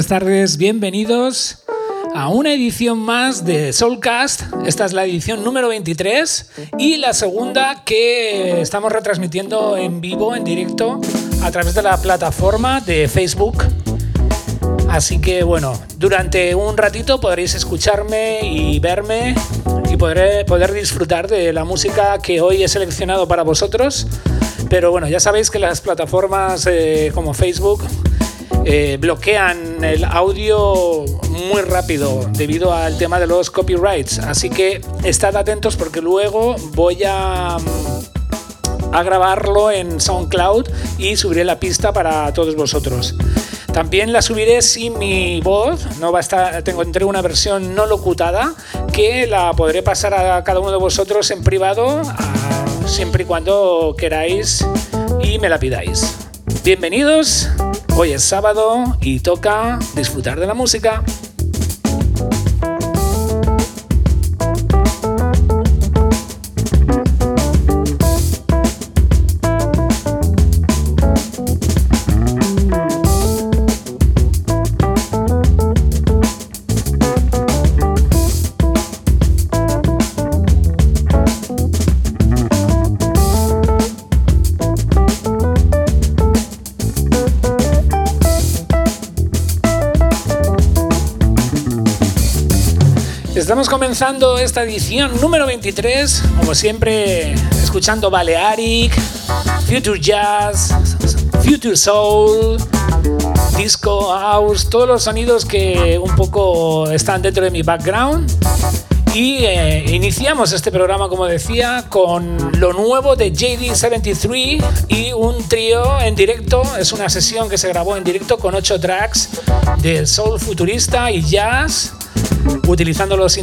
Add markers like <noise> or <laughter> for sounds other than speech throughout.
Buenas tardes, bienvenidos a una edición más de Soulcast. Esta es la edición número 23 y la segunda que estamos retransmitiendo en vivo, en directo, a través de la plataforma de Facebook. Así que bueno, durante un ratito podréis escucharme y verme y podré poder disfrutar de la música que hoy he seleccionado para vosotros. Pero bueno, ya sabéis que las plataformas eh, como Facebook eh, bloquean el audio muy rápido debido al tema de los copyrights. Así que estad atentos porque luego voy a, mm, grabarlo en SoundCloud y subiré la pista para todos vosotros. También la subiré sin mi voz, no va a estar, tengo entre una versión no locutada que la podré pasar a cada uno de vosotros en privado siempre y cuando queráis y me la pidáis. Bienvenidos Hoy es sábado y toca disfrutar de la música. Comenzando esta edición número 23, como siempre, escuchando Balearic, Future Jazz, Future Soul, Disco House, todos los sonidos que un poco están dentro de mi background. Y eh, iniciamos este programa, como decía, con lo nuevo de JD73 y un trío en directo. Es una sesión que se grabó en directo con ocho tracks de soul futurista y jazz utilizando los,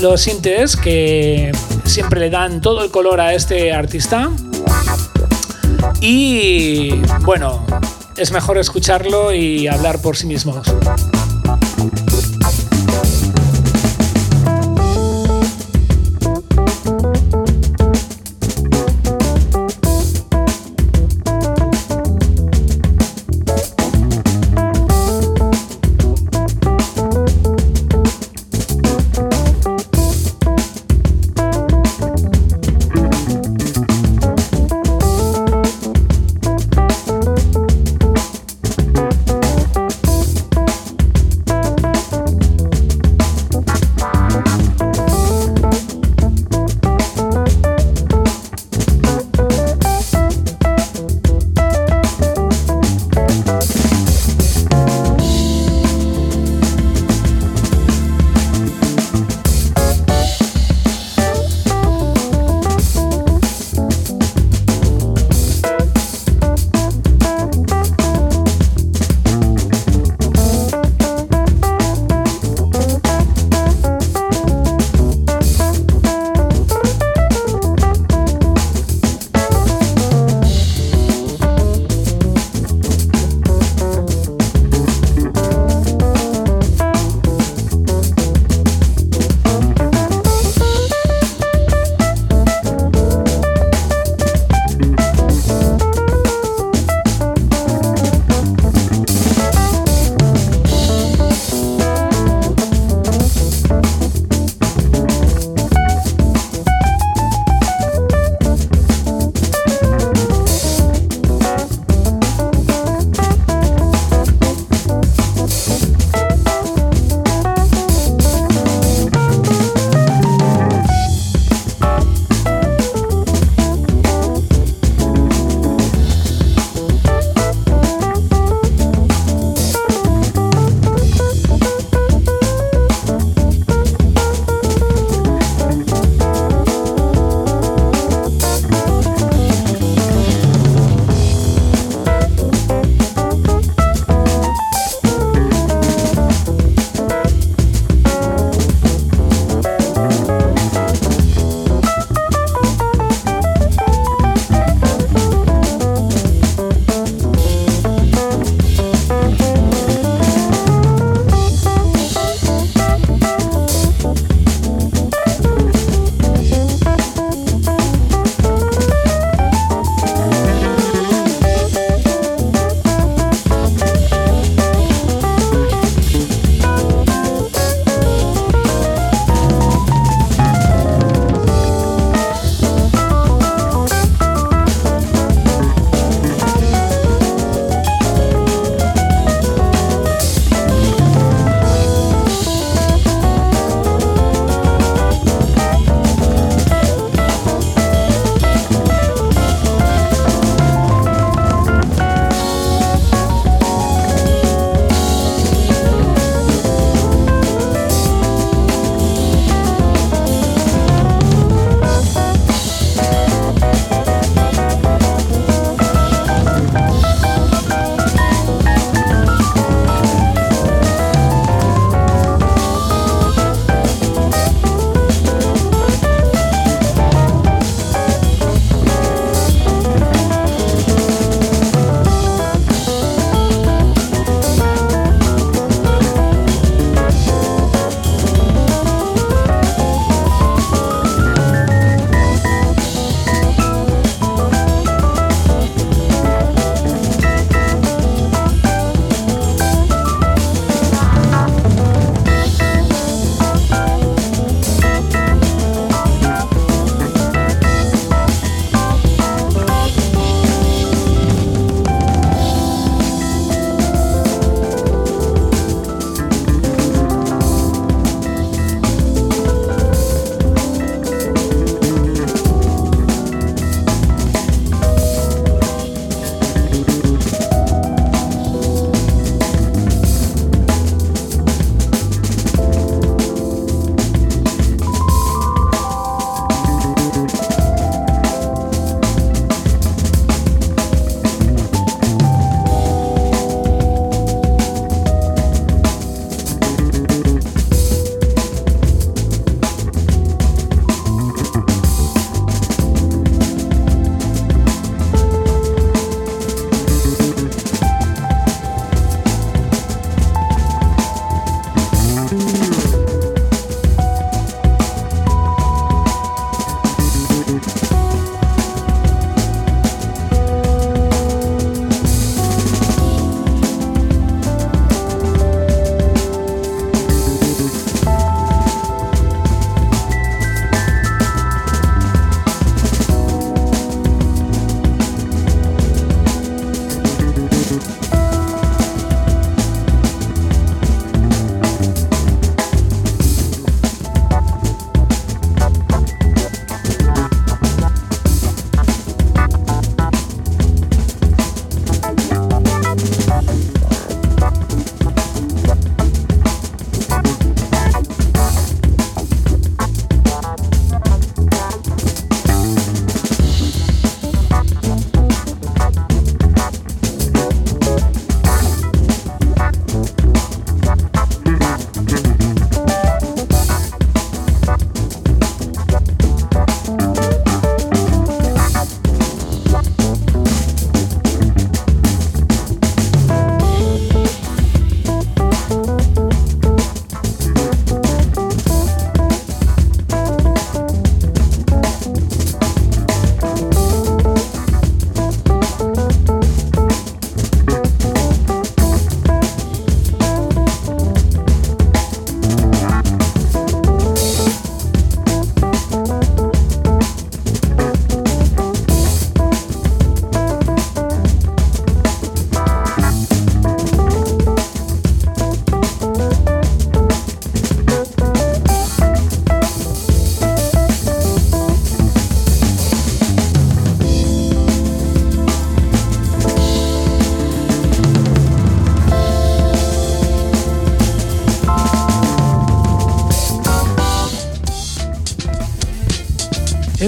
los sintes que siempre le dan todo el color a este artista. Y bueno, es mejor escucharlo y hablar por sí mismos.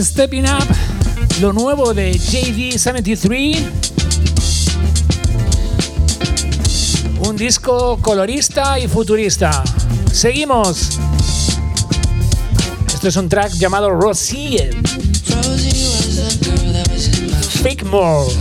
Stepping Up, lo nuevo de JD73. Un disco colorista y futurista. Seguimos. Esto es un track llamado Rosie. Fake More.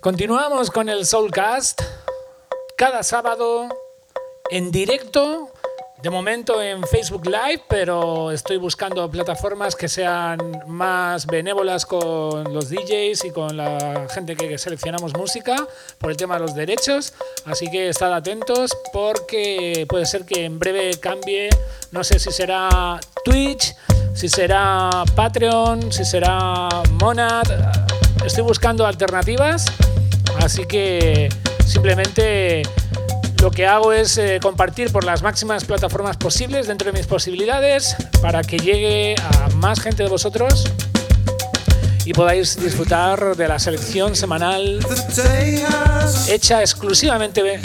Continuamos con el Soulcast cada sábado en directo de momento en Facebook Live, pero estoy buscando plataformas que sean más benévolas con los DJs y con la gente que seleccionamos música por el tema de los derechos. Así que estad atentos porque puede ser que en breve cambie. No sé si será Twitch, si será Patreon, si será Monad. Estoy buscando alternativas. Así que simplemente lo que hago es eh, compartir por las máximas plataformas posibles dentro de mis posibilidades para que llegue a más gente de vosotros y podáis disfrutar de la selección semanal hecha exclusivamente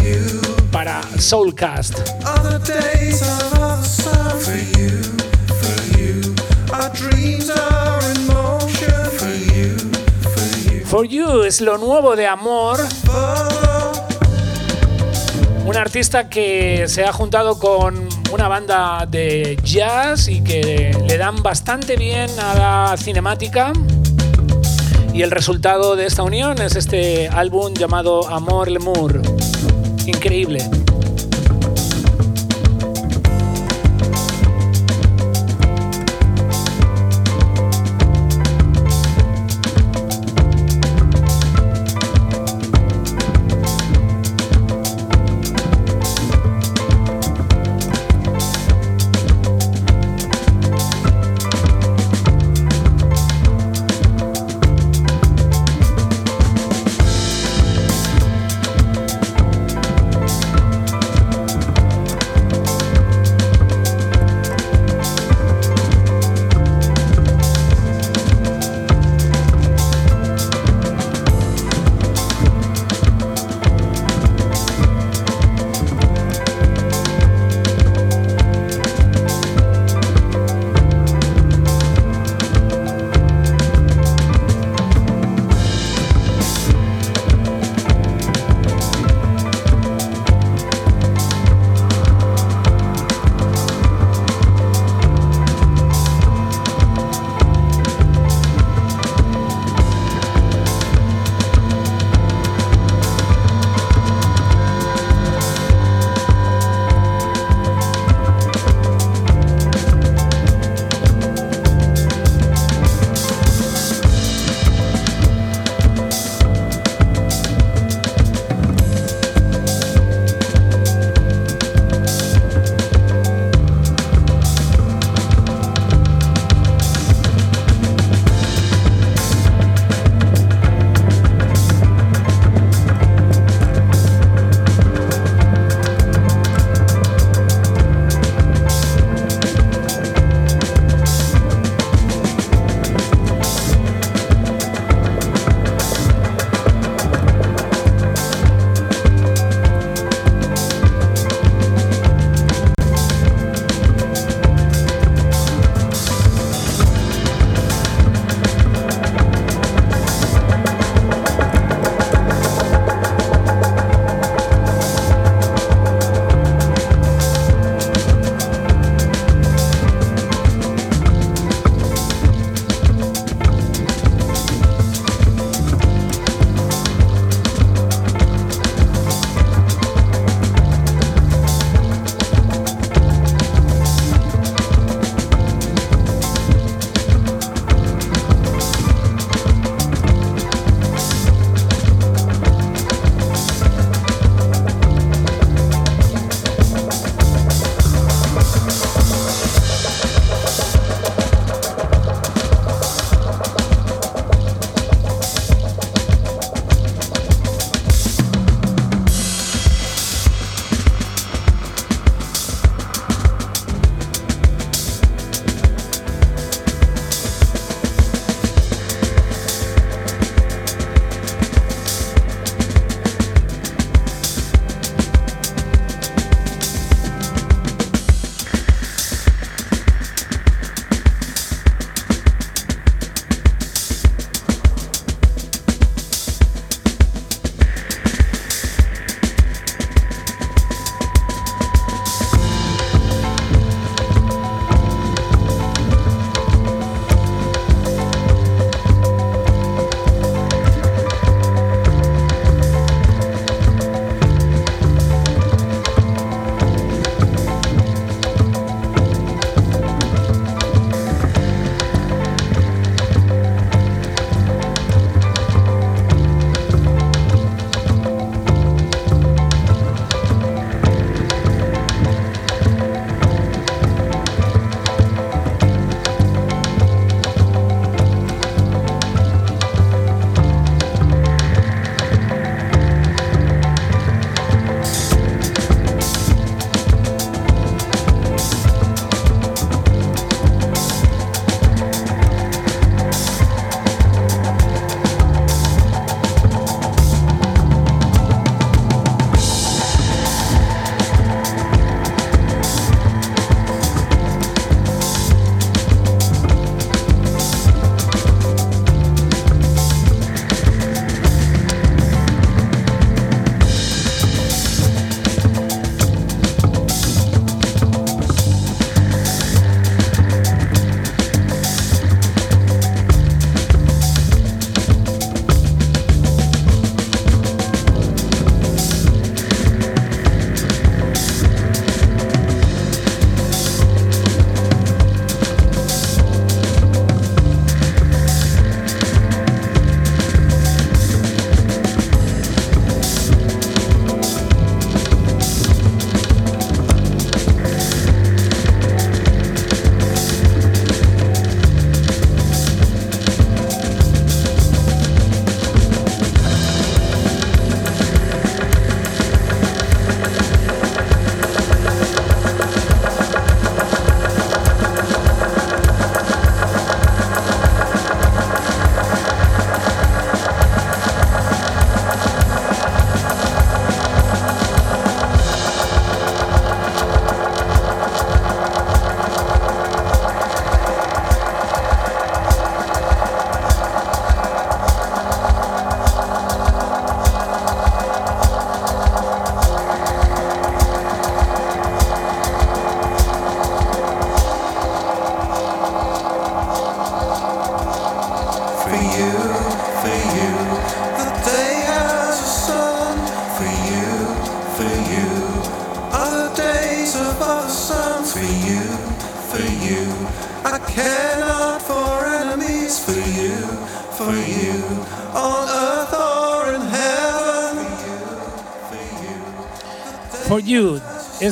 para Soulcast. For You es lo nuevo de Amor un artista que se ha juntado con una banda de jazz y que le dan bastante bien a la cinemática. Y el resultado de esta unión es este álbum llamado Amor Lemur. Increíble.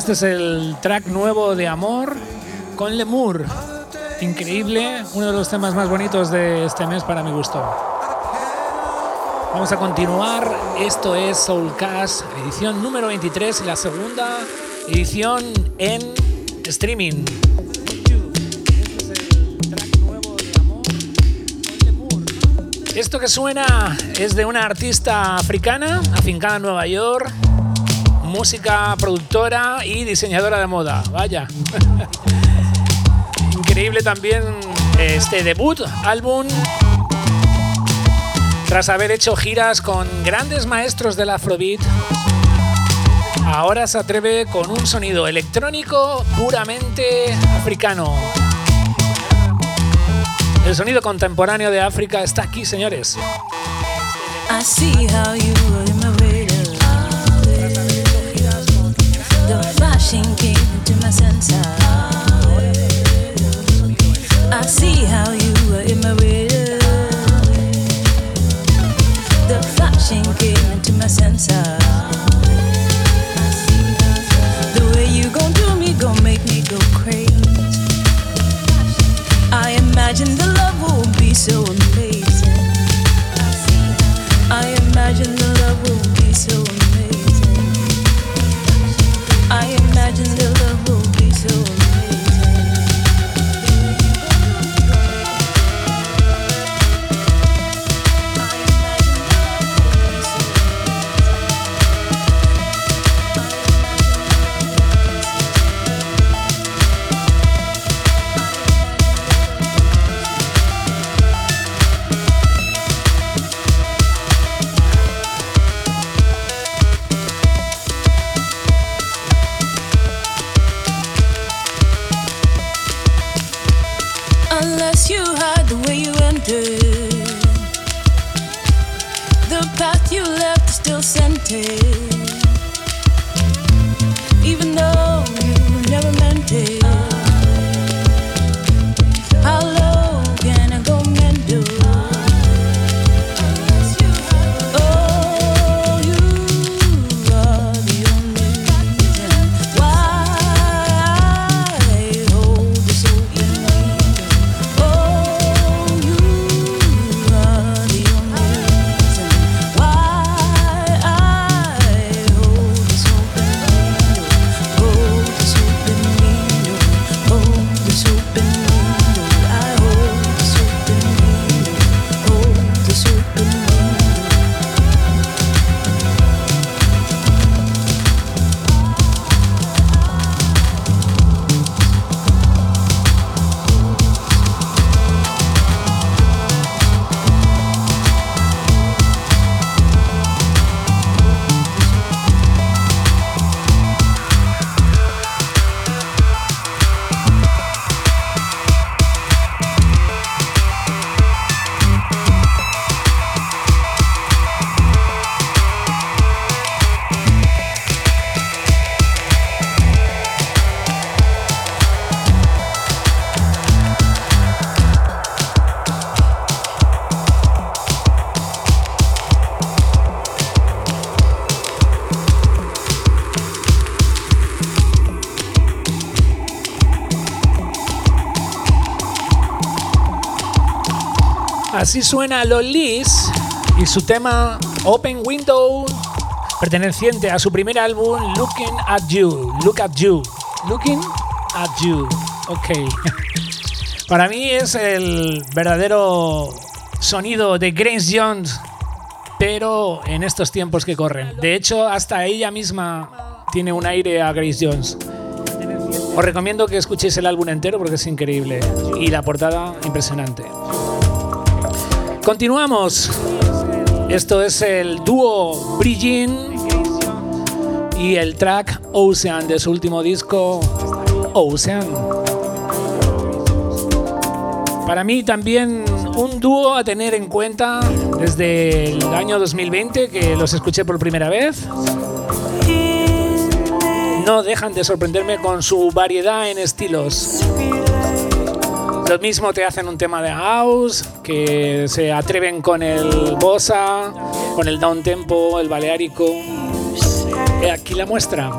Este es el track nuevo de Amor con Lemur. Increíble, uno de los temas más bonitos de este mes para mi gusto. Vamos a continuar. Esto es Soulcast, edición número 23 la segunda edición en streaming. Esto que suena es de una artista africana afincada en Nueva York, música productora y diseñadora de moda. Vaya. <laughs> Increíble también este debut álbum tras haber hecho giras con grandes maestros del Afrobeat. Ahora se atreve con un sonido electrónico puramente africano. El sonido contemporáneo de África está aquí, señores. Flashing came into my senses. Oh, Así suena Lolis y su tema Open Window, perteneciente a su primer álbum Looking at You. Look at You. Looking at You. Ok. <laughs> Para mí es el verdadero sonido de Grace Jones, pero en estos tiempos que corren. De hecho, hasta ella misma tiene un aire a Grace Jones. Os recomiendo que escuchéis el álbum entero porque es increíble y la portada impresionante. Continuamos. Esto es el dúo Bridging y el track Ocean de su último disco Ocean. Para mí también un dúo a tener en cuenta desde el año 2020 que los escuché por primera vez. no dejan de sorprenderme con su variedad en estilos. Lo mismo te hacen un tema de house, que se atreven con el bossa, con el down tempo, el baleárico. Aquí la muestra.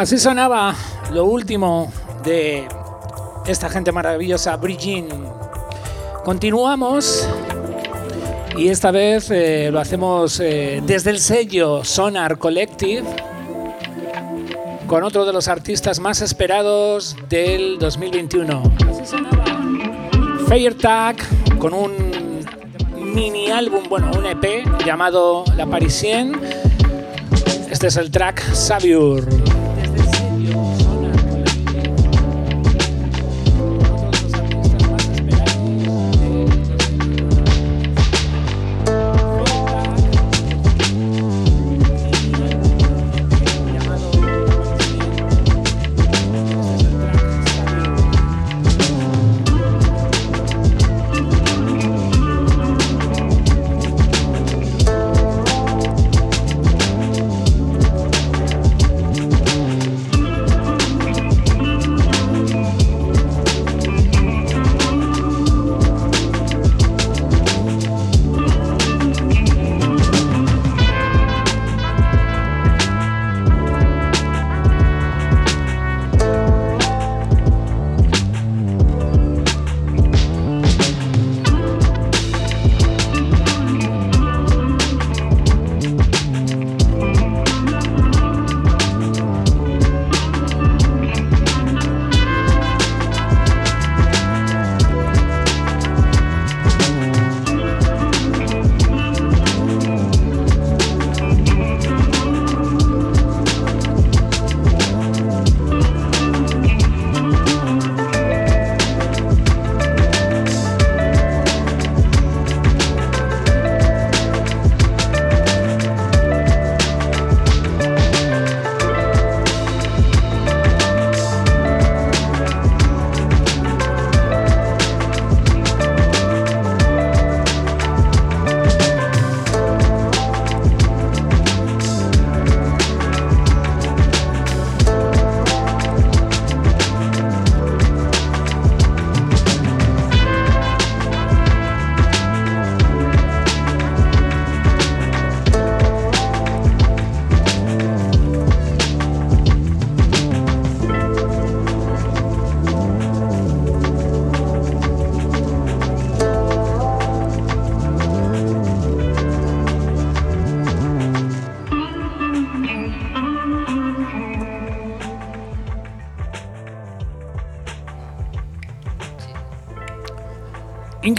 Así sonaba lo último de esta gente maravillosa, Bridging. Continuamos y esta vez eh, lo hacemos eh, desde el sello Sonar Collective con otro de los artistas más esperados del 2021. Así sonaba Tag con un mini álbum, bueno, un EP llamado La Parisienne. Este es el track Savior.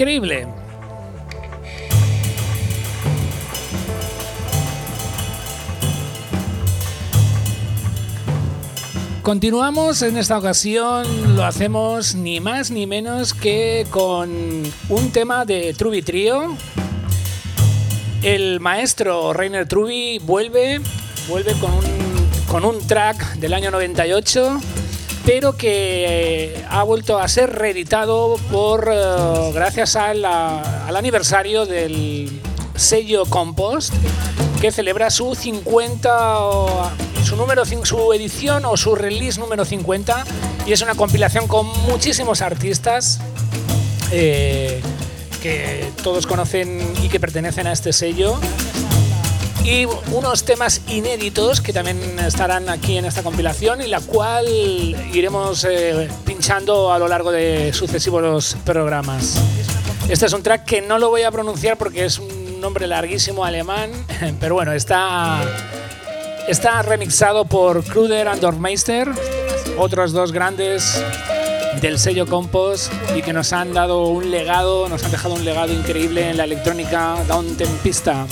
Increíble. Continuamos en esta ocasión, lo hacemos ni más ni menos que con un tema de Truby Trio. El maestro Rainer Truby vuelve, vuelve con un, con un track del año 98, pero que eh, ha vuelto a ser reeditado por, eh, gracias al aniversario del sello Compost, que celebra su 50 su número su edición o su release número 50 y es una compilación con muchísimos artistas eh, que todos conocen y que pertenecen a este sello y unos temas inéditos que también estarán aquí en esta compilación y la cual iremos eh, pinchando a lo largo de sucesivos programas. Este es un track que no lo voy a pronunciar porque es un nombre larguísimo alemán, <laughs> pero bueno, está Está remixado por Kruder and Dorfmeister, otros dos grandes del sello Compost y que nos han dado un legado, nos han dejado un legado increíble en la electrónica down tempista.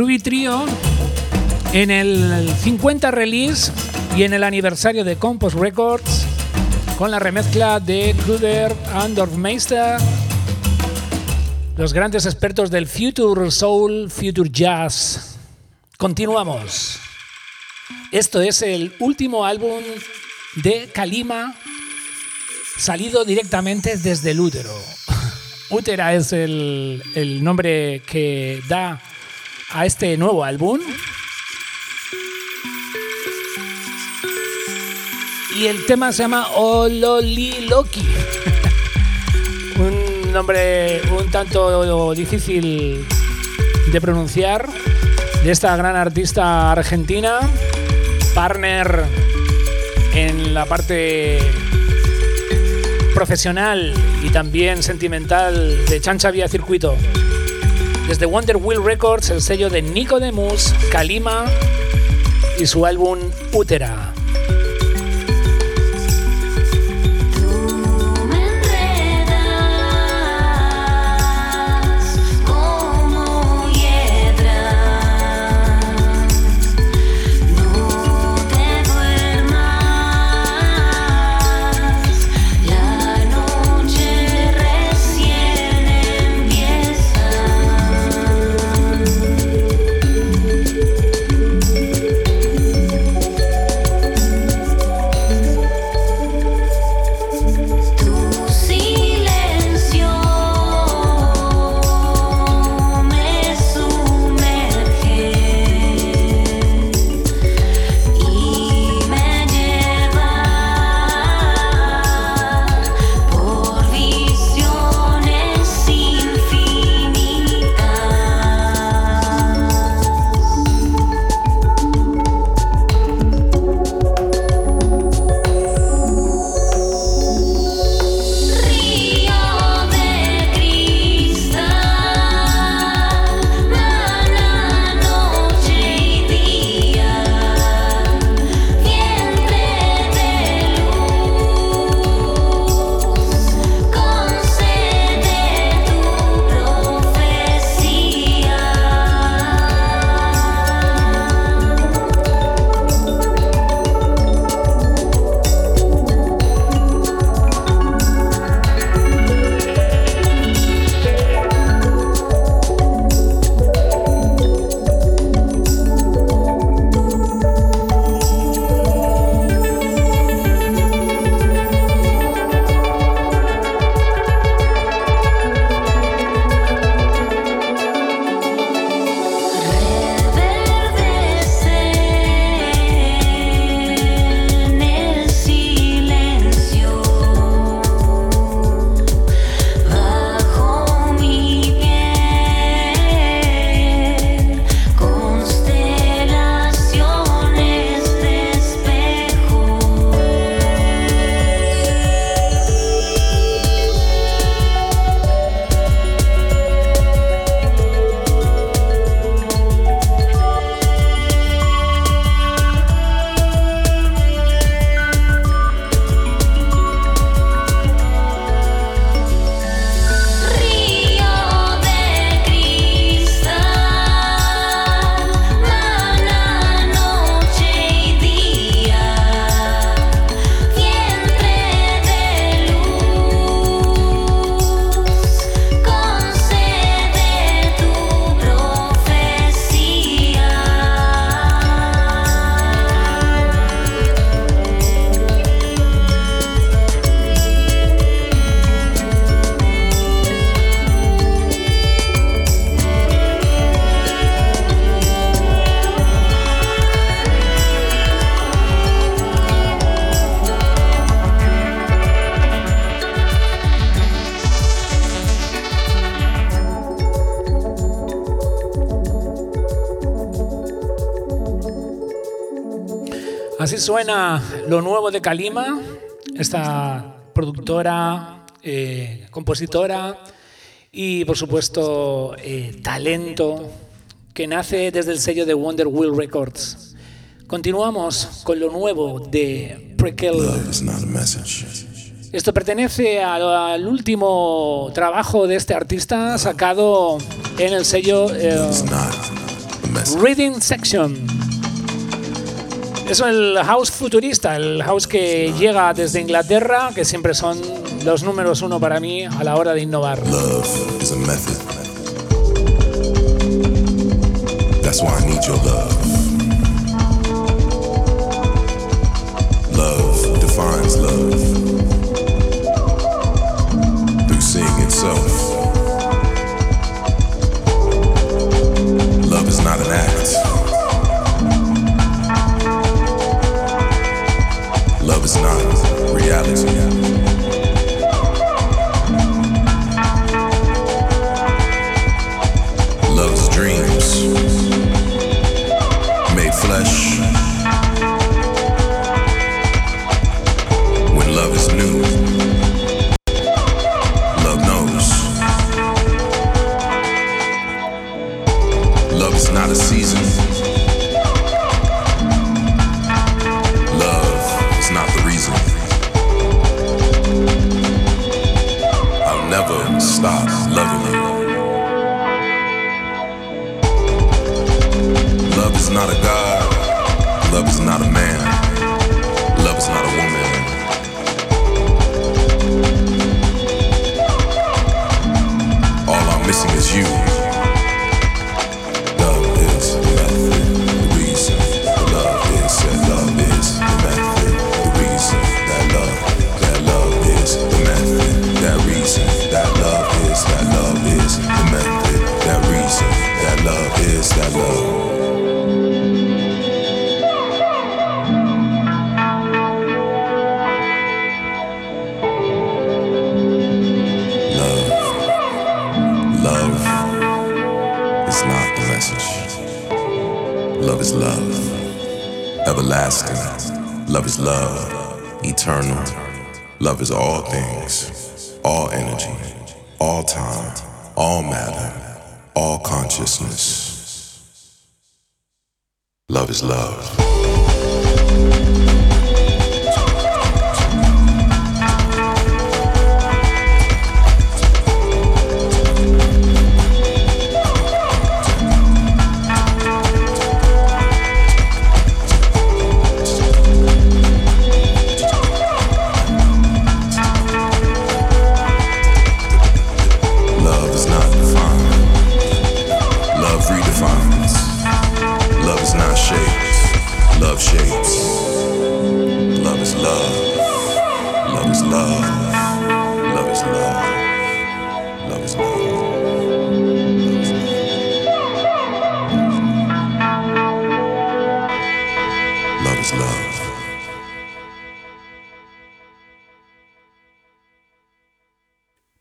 Truby en el 50 release y en el aniversario de Compost Records con la remezcla de Kruder and Dorfmeister, los grandes expertos del Future Soul, Future Jazz. Continuamos. Esto es el último álbum de Kalima salido directamente desde el útero. <laughs> Útera es el nombre que da a este nuevo álbum. Y el tema se llama Ololiloki. <laughs> un nombre un tanto difícil de pronunciar de esta gran artista argentina, partner en la parte profesional y también sentimental de Chancha Vía Circuito. Desde Wonder Wheel Records, el sello de Nico Demus, Kalima y su álbum Útera. Suena lo nuevo de Kalima, esta productora, eh, compositora y por supuesto eh, talento que nace desde el sello de Wonder Wheel Records. Continuamos con lo nuevo de Prequel. Esto pertenece al, último trabajo de este artista sacado en el sello eh, Reading Section. Es el house futurista, el house que llega desde Inglaterra, que siempre son los números uno para mí a la hora de innovar. Love is a method. That's why I need your love. Love defines love through seeing itself. galaxy.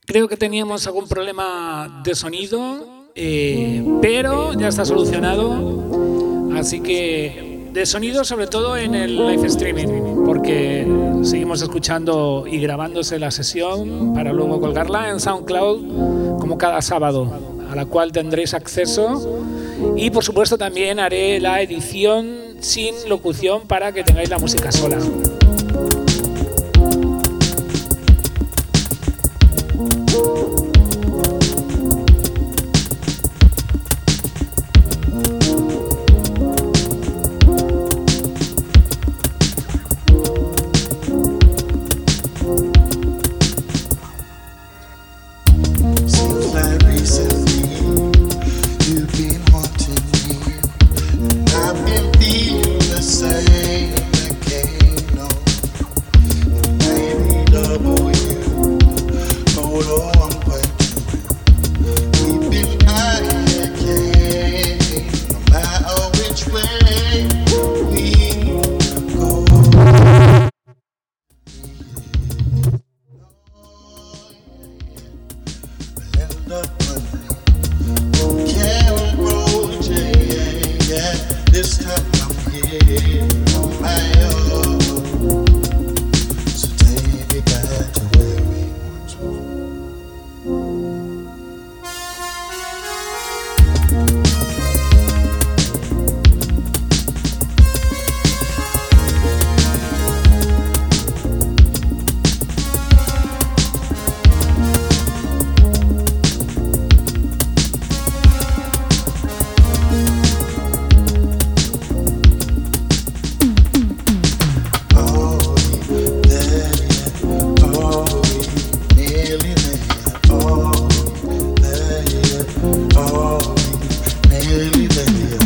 Creo que teníamos algún problema de sonido, eh, pero ya está solucionado. Así que de sonido sobre todo en el live streaming, porque seguimos escuchando y grabándose la sesión para luego colgarla en SoundCloud como cada sábado, a la cual tendréis acceso. Y por supuesto también haré la edición sin locución para que tengáis la música sola. early 90s.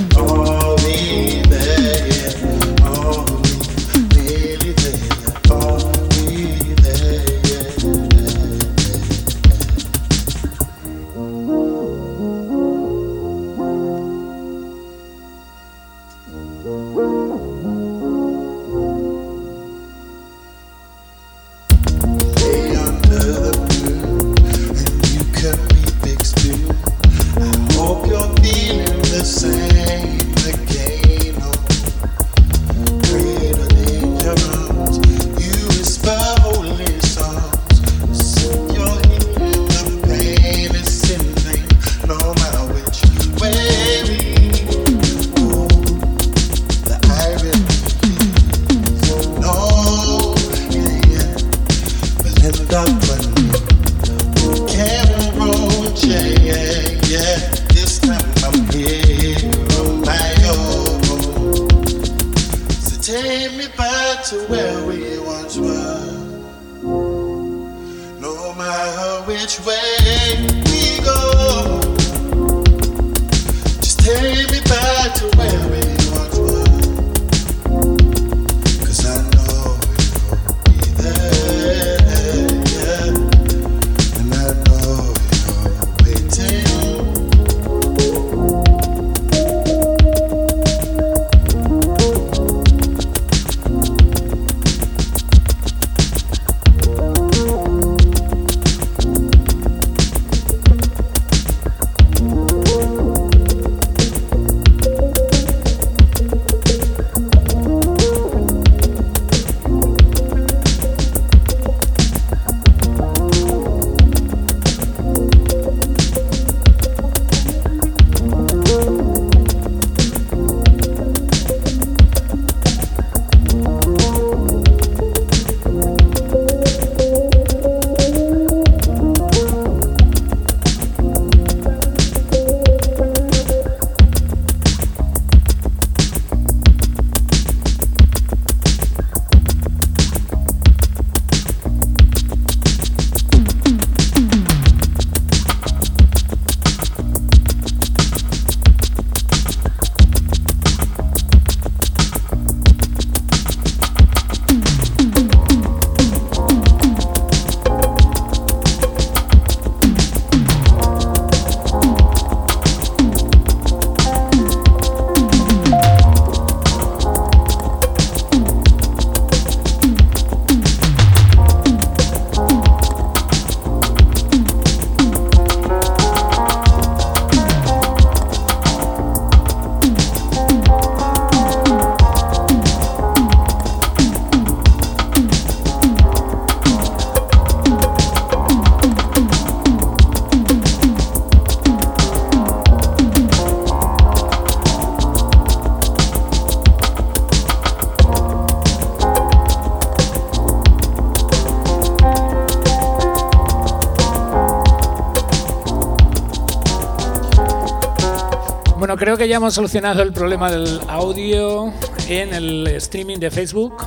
Hemos solucionado el problema del audio en el streaming de Facebook.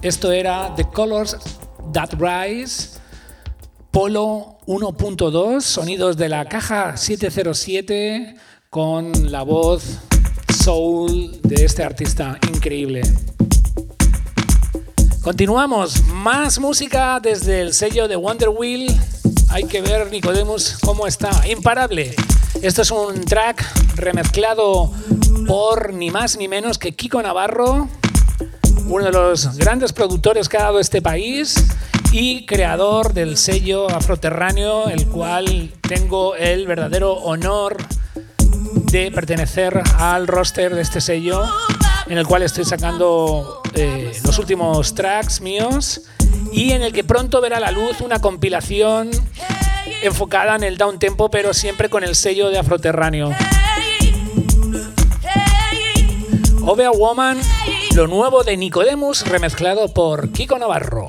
Esto era The Colors That Rise, Polo 1.2, sonidos de la caja 707 con la voz soul de este artista increíble. Continuamos, más música desde el sello de Wonder Wheel. Hay que ver Nicodemus cómo está, imparable. Esto es un track remezclado por ni más ni menos que Kiko Navarro, uno de los grandes productores que ha dado este país y creador del sello afroterráneo, el cual tengo el verdadero honor de pertenecer al roster de este sello, en el cual estoy sacando eh, los últimos tracks míos y en el que pronto verá la luz una compilación enfocada en el down tempo, pero siempre con el sello de afroterráneo. Ovea Woman, lo nuevo de Nicodemus, remezclado por Kiko Navarro.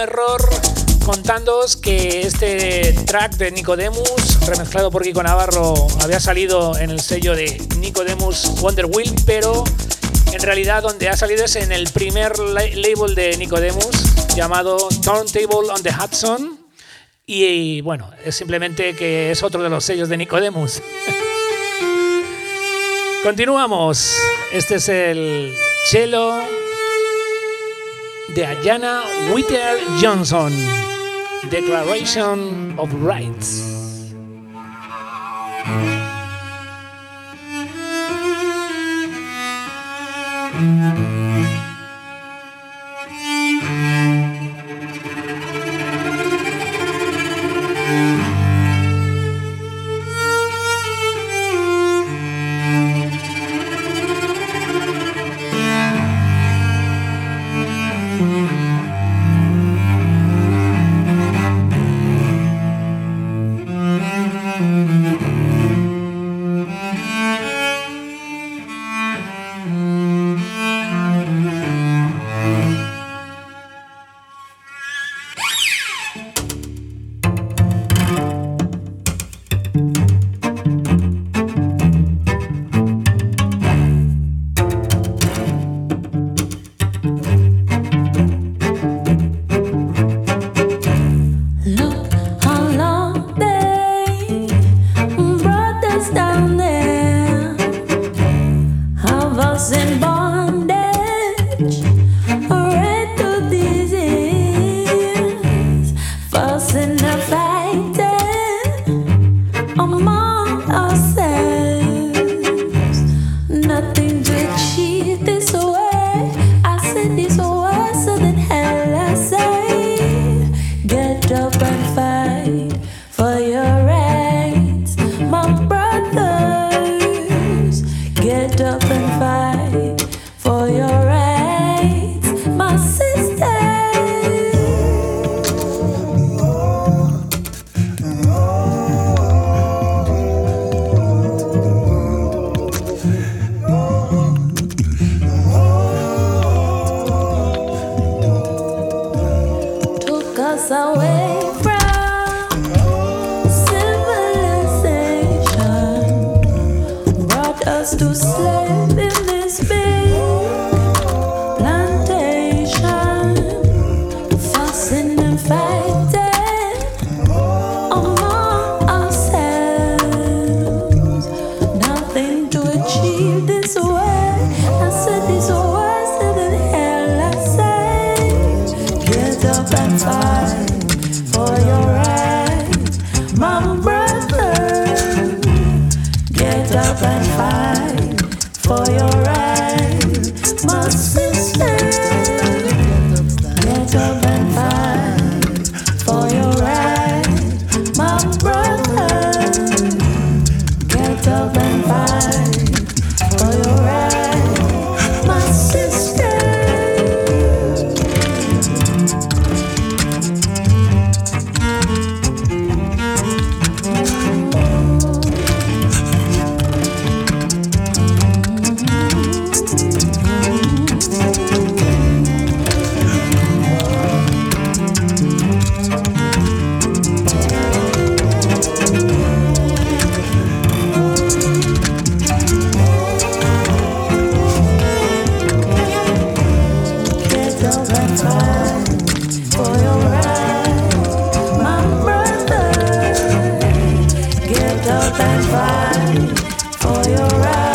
Error contándoos que este track de Nicodemus, remezclado por Kiko Navarro, había salido en el sello de Nicodemus Wonder Wheel, pero en realidad donde ha salido es en el primer label de Nicodemus llamado Turntable on the Hudson. Y, bueno, es simplemente que es otro de los sellos de Nicodemus. <laughs> Continuamos. Este es el cello de Ayana Witter Johnson. Declaration of Rights. Love and fight for your right.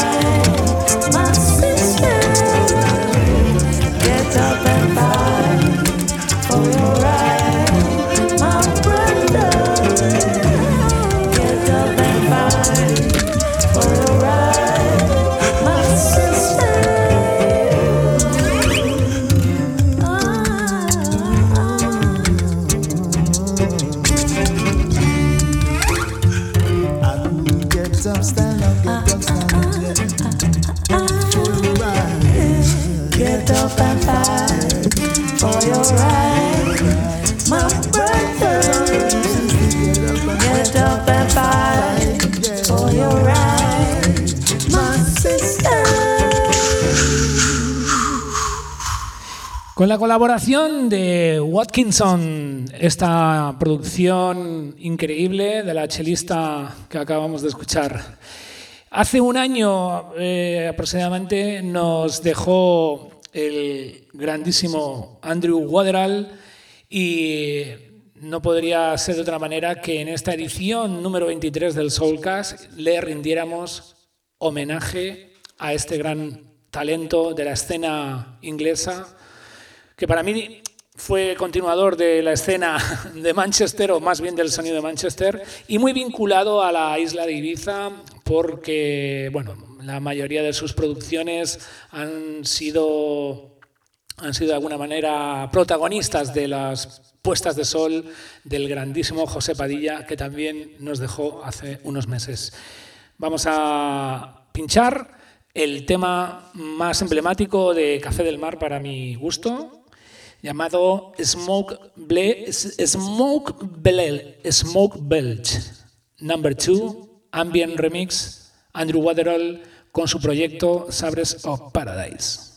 Con la colaboración de Watkinson, esta producción increíble de la chelista que acabamos de escuchar. Hace un año eh, aproximadamente nos dejó el grandísimo Andrew Waterall y no podría ser de otra manera que en esta edición número 23 del Soulcast le rindiéramos homenaje a este gran talento de la escena inglesa, que para mí fue continuador de la escena <laughs> de Manchester, o más bien del sonido de Manchester, y muy vinculado a la isla de Ibiza, porque bueno, la mayoría de sus producciones han sido, han sido de alguna manera protagonistas de las puestas de sol del grandísimo José Padilla, que también nos dejó hace unos meses. Vamos a pinchar el tema más emblemático de Café del Mar para mi gusto, llamado Smoke, Ble Smoke, Bel Smoke number 2, Ambient Remix, Andrew Waterall con su proyecto Sabres of Paradise.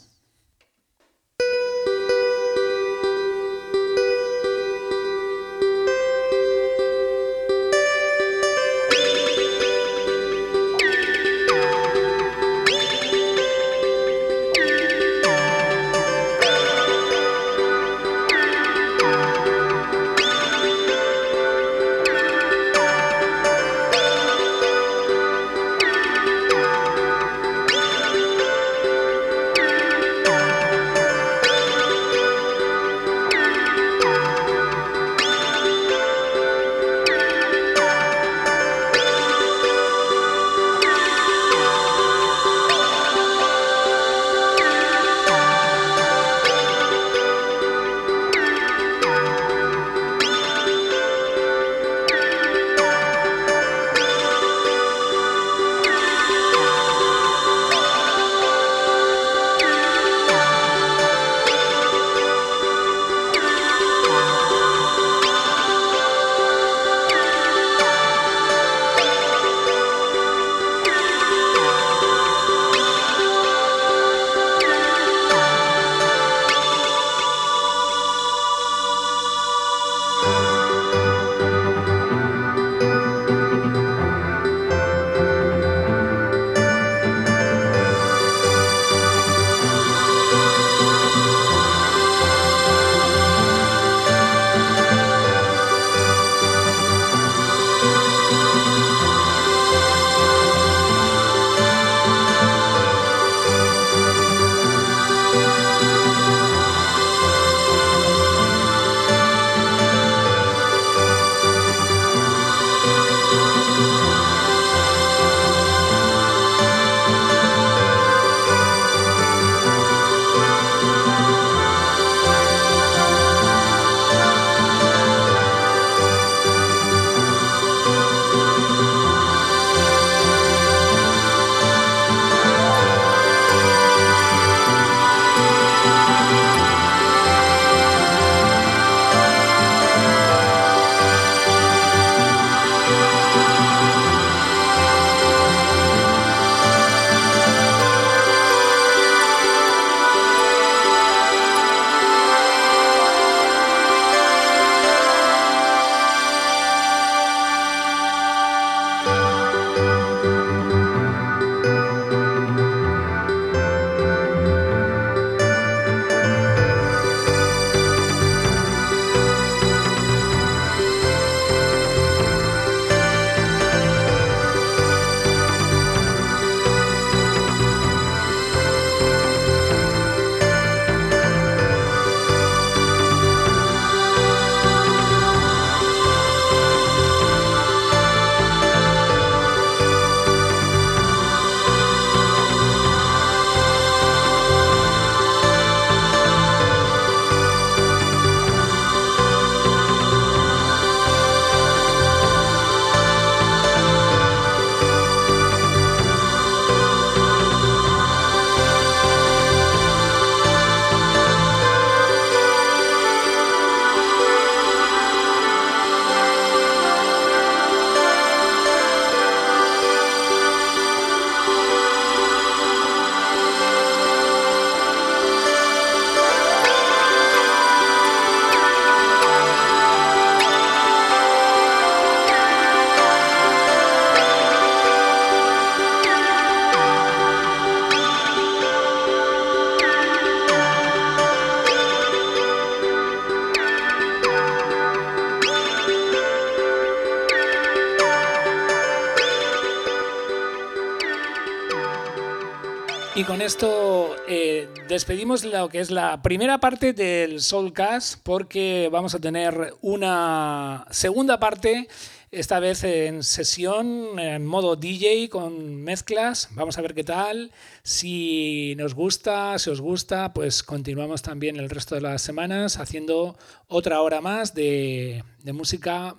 Esto eh, despedimos lo que es la primera parte del Soulcast porque vamos a tener una segunda parte, esta vez en sesión, en modo DJ con mezclas. Vamos a ver qué tal. Si nos gusta, si os gusta, pues continuamos también el resto de las semanas haciendo otra hora más de, de música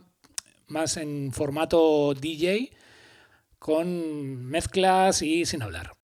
más en formato DJ con mezclas y sin hablar.